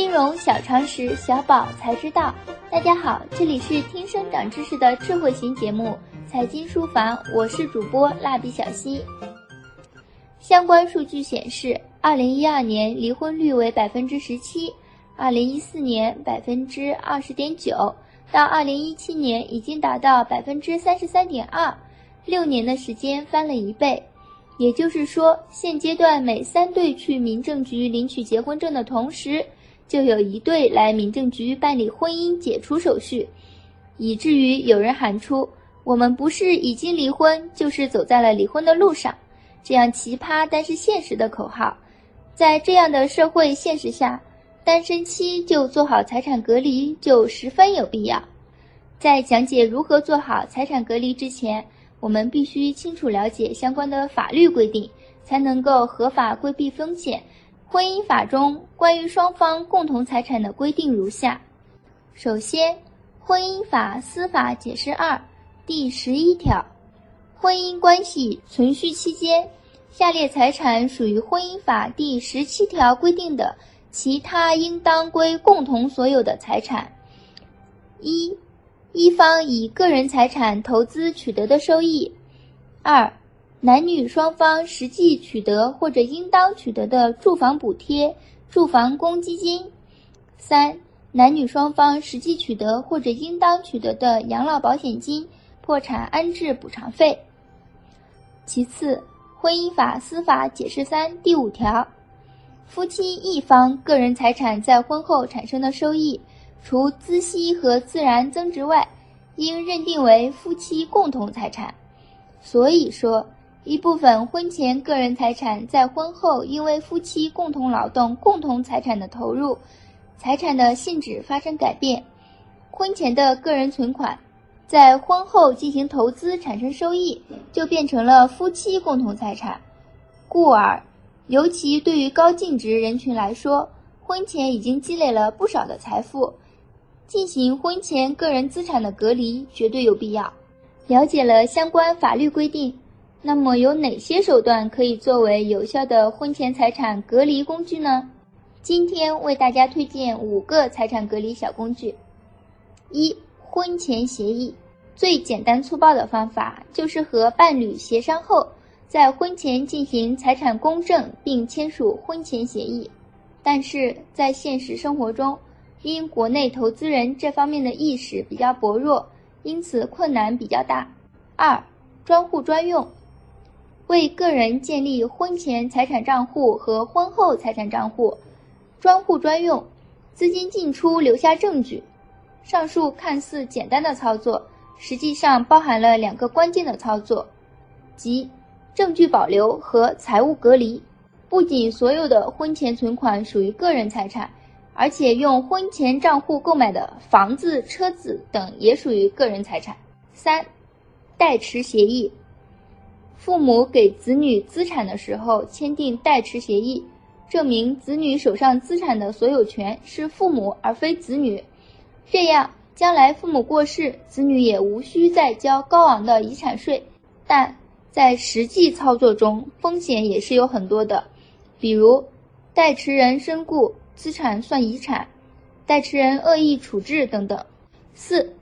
金融小常识，小宝才知道。大家好，这里是听声长知识的智慧型节目《财经书房》，我是主播蜡笔小新。相关数据显示，二零一二年离婚率为百分之十七，二零一四年百分之二十点九，到二零一七年已经达到百分之三十三点二，六年的时间翻了一倍。也就是说，现阶段每三对去民政局领取结婚证的同时，就有一对来民政局办理婚姻解除手续，以至于有人喊出“我们不是已经离婚，就是走在了离婚的路上”这样奇葩但是现实的口号。在这样的社会现实下，单身期就做好财产隔离就十分有必要。在讲解如何做好财产隔离之前，我们必须清楚了解相关的法律规定，才能够合法规避风险。婚姻法中关于双方共同财产的规定如下：首先，《婚姻法司法解释二》第十一条，婚姻关系存续期间，下列财产属于婚姻法第十七条规定的其他应当归共同所有的财产：一。一方以个人财产投资取得的收益；二、男女双方实际取得或者应当取得的住房补贴、住房公积金；三、男女双方实际取得或者应当取得的养老保险金、破产安置补偿费。其次，《婚姻法司法解释三》第五条，夫妻一方个人财产在婚后产生的收益。除孳息和自然增值外，应认定为夫妻共同财产。所以说，一部分婚前个人财产在婚后因为夫妻共同劳动、共同财产的投入，财产的性质发生改变，婚前的个人存款在婚后进行投资产生收益，就变成了夫妻共同财产。故而，尤其对于高净值人群来说，婚前已经积累了不少的财富。进行婚前个人资产的隔离绝对有必要。了解了相关法律规定，那么有哪些手段可以作为有效的婚前财产隔离工具呢？今天为大家推荐五个财产隔离小工具。一、婚前协议，最简单粗暴的方法就是和伴侣协商后，在婚前进行财产公证并签署婚前协议。但是在现实生活中，因国内投资人这方面的意识比较薄弱，因此困难比较大。二、专户专用，为个人建立婚前财产账户和婚后财产账户，专户专用，资金进出留下证据。上述看似简单的操作，实际上包含了两个关键的操作，即证据保留和财务隔离。不仅所有的婚前存款属于个人财产。而且用婚前账户购买的房子、车子等也属于个人财产。三、代持协议，父母给子女资产的时候签订代持协议，证明子女手上资产的所有权是父母而非子女。这样，将来父母过世，子女也无需再交高昂的遗产税。但在实际操作中，风险也是有很多的，比如代持人身故。资产算遗产，代持人恶意处置等等。四，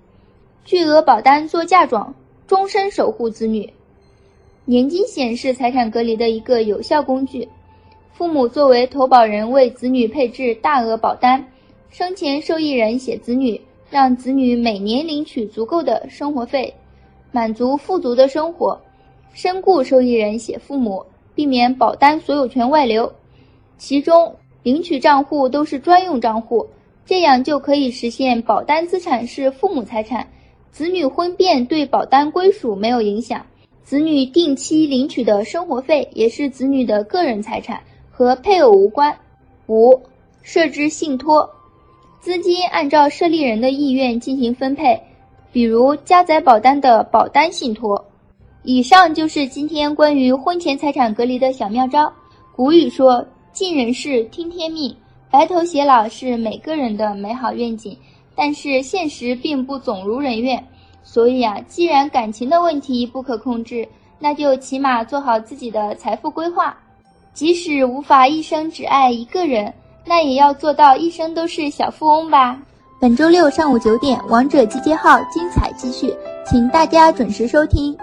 巨额保单做嫁妆，终身守护子女。年金险是财产隔离的一个有效工具。父母作为投保人，为子女配置大额保单，生前受益人写子女，让子女每年领取足够的生活费，满足富足的生活。身故受益人写父母，避免保单所有权外流。其中。领取账户都是专用账户，这样就可以实现保单资产是父母财产，子女婚变对保单归属没有影响。子女定期领取的生活费也是子女的个人财产，和配偶无关。五、设置信托，资金按照设立人的意愿进行分配，比如加载保单的保单信托。以上就是今天关于婚前财产隔离的小妙招。古语说。尽人事，听天命。白头偕老是每个人的美好愿景，但是现实并不总如人愿。所以啊，既然感情的问题不可控制，那就起码做好自己的财富规划。即使无法一生只爱一个人，那也要做到一生都是小富翁吧。本周六上午九点，王者集结号精彩继续，请大家准时收听。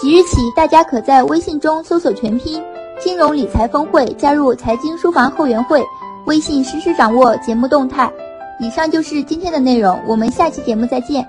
即日起，大家可在微信中搜索全拼“金融理财峰会”，加入财经书房后援会，微信实时掌握节目动态。以上就是今天的内容，我们下期节目再见。